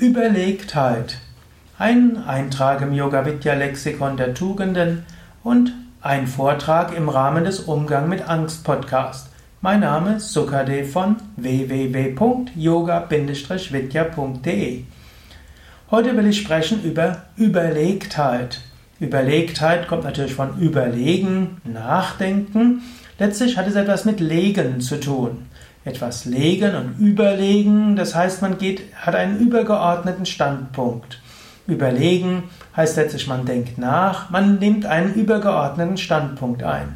Überlegtheit. Ein Eintrag im Yoga Vidya Lexikon der Tugenden und ein Vortrag im Rahmen des Umgang mit Angst Podcast. Mein Name ist Sukadev von www.yoga-vidya.de. Heute will ich sprechen über Überlegtheit. Überlegtheit kommt natürlich von Überlegen, Nachdenken. Letztlich hat es etwas mit Legen zu tun etwas legen und überlegen. Das heißt, man geht, hat einen übergeordneten Standpunkt. Überlegen heißt letztlich, man denkt nach, man nimmt einen übergeordneten Standpunkt ein.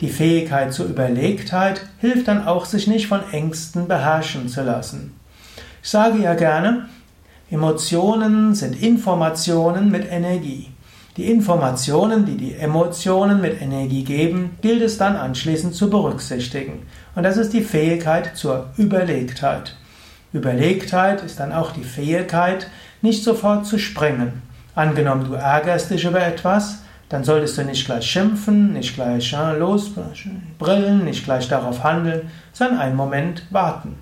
Die Fähigkeit zur Überlegtheit hilft dann auch, sich nicht von Ängsten beherrschen zu lassen. Ich sage ja gerne, Emotionen sind Informationen mit Energie. Die Informationen, die die Emotionen mit Energie geben, gilt es dann anschließend zu berücksichtigen. Und das ist die Fähigkeit zur Überlegtheit. Überlegtheit ist dann auch die Fähigkeit, nicht sofort zu springen. Angenommen, du ärgerst dich über etwas, dann solltest du nicht gleich schimpfen, nicht gleich losbrillen, nicht gleich darauf handeln, sondern einen Moment warten.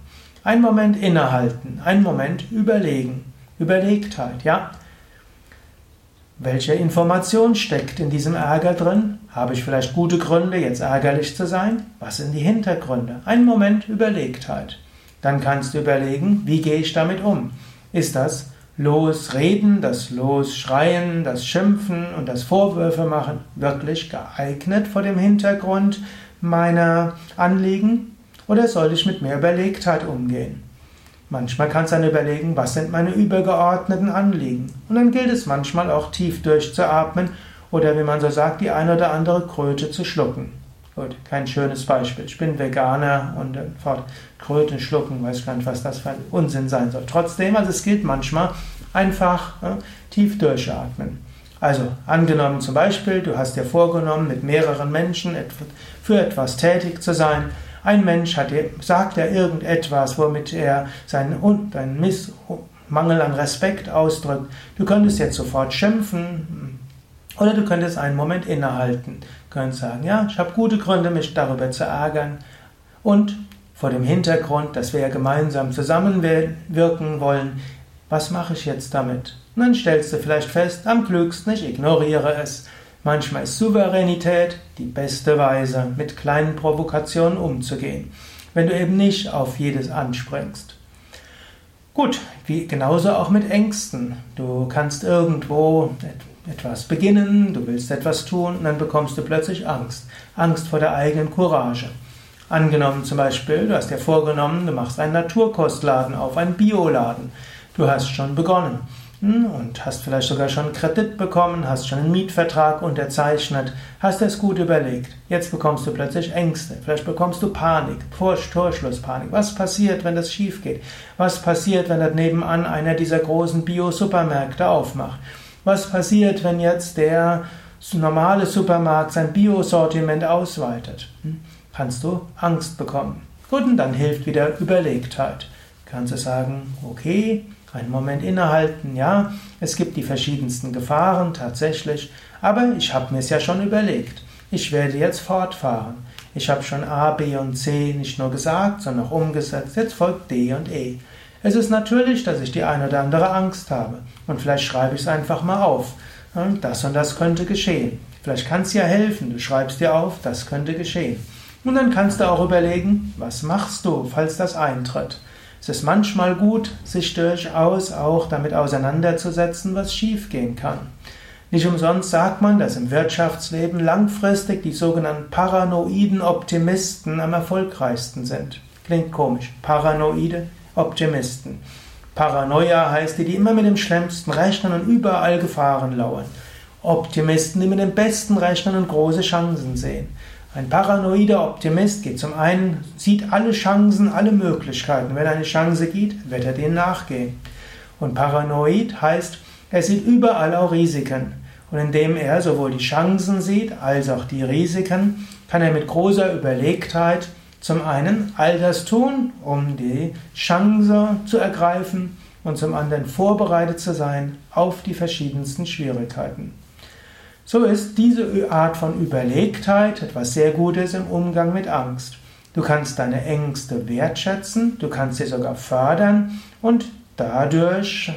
Einen Moment innehalten, einen Moment überlegen. Überlegtheit, ja. Welche Information steckt in diesem Ärger drin? Habe ich vielleicht gute Gründe, jetzt ärgerlich zu sein? Was sind die Hintergründe? Ein Moment Überlegtheit. Dann kannst du überlegen, wie gehe ich damit um? Ist das Losreden, das Losschreien, das Schimpfen und das Vorwürfe machen wirklich geeignet vor dem Hintergrund meiner Anliegen? Oder soll ich mit mehr Überlegtheit umgehen? Manchmal kannst du dann überlegen, was sind meine übergeordneten Anliegen. Und dann gilt es manchmal auch tief durchzuatmen oder wie man so sagt, die eine oder andere Kröte zu schlucken. Gut, kein schönes Beispiel. Ich bin Veganer und fort Kröte schlucken, weiß gar nicht, was das für ein Unsinn sein soll. Trotzdem, also es gilt manchmal einfach ja, tief durchatmen. Also angenommen zum Beispiel, du hast dir vorgenommen, mit mehreren Menschen für etwas tätig zu sein ein Mensch hat, sagt ja irgendetwas, womit er seinen, seinen Miss, Mangel an Respekt ausdrückt. Du könntest jetzt sofort schimpfen oder du könntest einen Moment innehalten. Du könntest sagen, ja, ich habe gute Gründe, mich darüber zu ärgern. Und vor dem Hintergrund, dass wir ja gemeinsam zusammenwirken wollen, was mache ich jetzt damit? Und dann stellst du vielleicht fest, am klügsten, ich ignoriere es. Manchmal ist Souveränität die beste Weise, mit kleinen Provokationen umzugehen, wenn du eben nicht auf jedes anspringst. Gut, wie, genauso auch mit Ängsten. Du kannst irgendwo etwas beginnen, du willst etwas tun und dann bekommst du plötzlich Angst. Angst vor der eigenen Courage. Angenommen zum Beispiel, du hast dir vorgenommen, du machst einen Naturkostladen auf, einen Bioladen. Du hast schon begonnen und hast vielleicht sogar schon Kredit bekommen, hast schon einen Mietvertrag unterzeichnet, hast es gut überlegt. Jetzt bekommst du plötzlich Ängste, vielleicht bekommst du Panik, Torschlusspanik. Was passiert, wenn das schief geht? Was passiert, wenn da nebenan einer dieser großen Bio-Supermärkte aufmacht? Was passiert, wenn jetzt der normale Supermarkt sein Bio-Sortiment ausweitet? Hm? Kannst du Angst bekommen. Gut, und dann hilft wieder Überlegtheit. Kannst du sagen, okay, einen Moment innehalten, ja, es gibt die verschiedensten Gefahren tatsächlich, aber ich habe mir es ja schon überlegt. Ich werde jetzt fortfahren. Ich habe schon A, B und C nicht nur gesagt, sondern auch umgesetzt. Jetzt folgt D und E. Es ist natürlich, dass ich die eine oder andere Angst habe. Und vielleicht schreibe ich es einfach mal auf. Das und das könnte geschehen. Vielleicht kann es ja helfen. Du schreibst dir auf, das könnte geschehen. Und dann kannst du auch überlegen, was machst du, falls das eintritt. Es ist manchmal gut, sich durchaus auch damit auseinanderzusetzen, was schiefgehen kann. Nicht umsonst sagt man, dass im Wirtschaftsleben langfristig die sogenannten paranoiden Optimisten am erfolgreichsten sind. Klingt komisch. Paranoide Optimisten. Paranoia heißt die, die immer mit dem Schlimmsten rechnen und überall Gefahren lauern. Optimisten, die mit dem Besten rechnen und große Chancen sehen. Ein paranoider Optimist geht zum einen, sieht alle Chancen, alle Möglichkeiten. Wenn eine Chance geht, wird er denen nachgehen. Und paranoid heißt, er sieht überall auch Risiken. Und indem er sowohl die Chancen sieht als auch die Risiken, kann er mit großer Überlegtheit zum einen all das tun, um die Chance zu ergreifen und zum anderen vorbereitet zu sein auf die verschiedensten Schwierigkeiten. So ist diese Art von Überlegtheit etwas sehr Gutes im Umgang mit Angst. Du kannst deine Ängste wertschätzen, du kannst sie sogar fördern und dadurch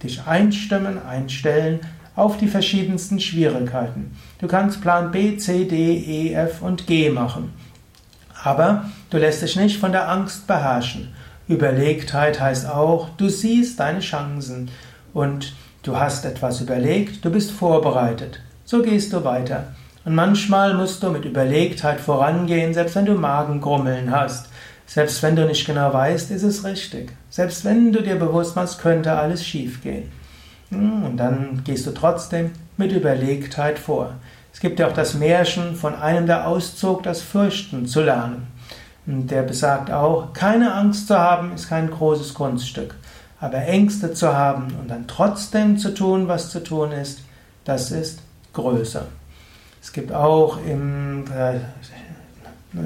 dich einstimmen, einstellen auf die verschiedensten Schwierigkeiten. Du kannst Plan B, C, D, E, F und G machen. Aber du lässt dich nicht von der Angst beherrschen. Überlegtheit heißt auch, du siehst deine Chancen und du hast etwas überlegt, du bist vorbereitet. So gehst du weiter. Und manchmal musst du mit Überlegtheit vorangehen, selbst wenn du Magengrummeln hast. Selbst wenn du nicht genau weißt, ist es richtig. Selbst wenn du dir bewusst machst, könnte alles schiefgehen. Hm, und dann gehst du trotzdem mit Überlegtheit vor. Es gibt ja auch das Märchen von einem, der auszog, das Fürchten zu lernen. Und der besagt auch, keine Angst zu haben, ist kein großes Kunststück. Aber Ängste zu haben und dann trotzdem zu tun, was zu tun ist, das ist größer. Es gibt auch im äh,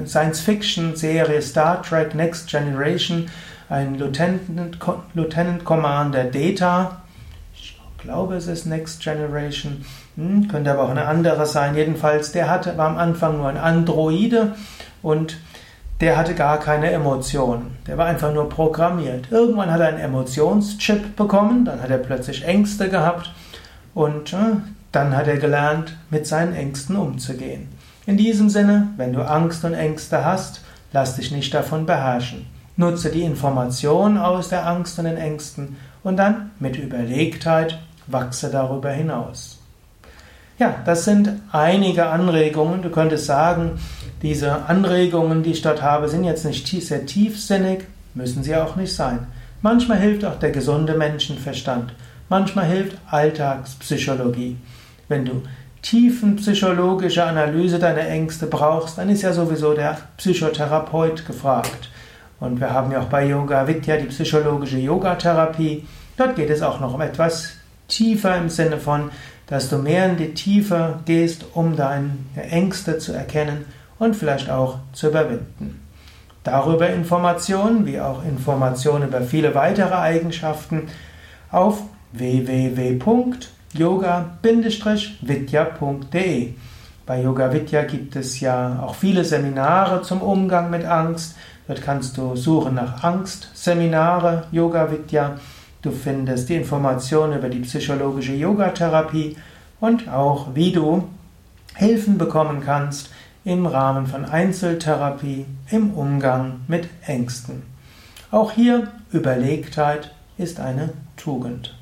Science-Fiction-Serie Star Trek Next Generation einen Lieutenant, Lieutenant Commander Data. Ich glaube, es ist Next Generation. Hm, könnte aber auch eine andere sein. Jedenfalls, der hatte, war am Anfang nur ein Androide und der hatte gar keine Emotionen. Der war einfach nur programmiert. Irgendwann hat er einen Emotionschip bekommen, dann hat er plötzlich Ängste gehabt und äh, dann hat er gelernt, mit seinen Ängsten umzugehen. In diesem Sinne, wenn du Angst und Ängste hast, lass dich nicht davon beherrschen. Nutze die Information aus der Angst und den Ängsten und dann mit Überlegtheit wachse darüber hinaus. Ja, das sind einige Anregungen. Du könntest sagen, diese Anregungen, die ich dort habe, sind jetzt nicht sehr tiefsinnig, müssen sie auch nicht sein. Manchmal hilft auch der gesunde Menschenverstand. Manchmal hilft Alltagspsychologie. Wenn du tiefenpsychologische Analyse deiner Ängste brauchst, dann ist ja sowieso der Psychotherapeut gefragt. Und wir haben ja auch bei Yoga Vidya die psychologische Yogatherapie. Dort geht es auch noch um etwas tiefer im Sinne von, dass du mehr in die Tiefe gehst, um deine Ängste zu erkennen und vielleicht auch zu überwinden. Darüber Informationen, wie auch Informationen über viele weitere Eigenschaften auf www.yoga-vidya.de. Bei Yoga Vidya gibt es ja auch viele Seminare zum Umgang mit Angst. Dort kannst du suchen nach Angst-Seminare, Yoga Vidya. Du findest die Informationen über die psychologische Yogatherapie und auch wie du Hilfen bekommen kannst im Rahmen von Einzeltherapie im Umgang mit Ängsten. Auch hier Überlegtheit ist eine Tugend.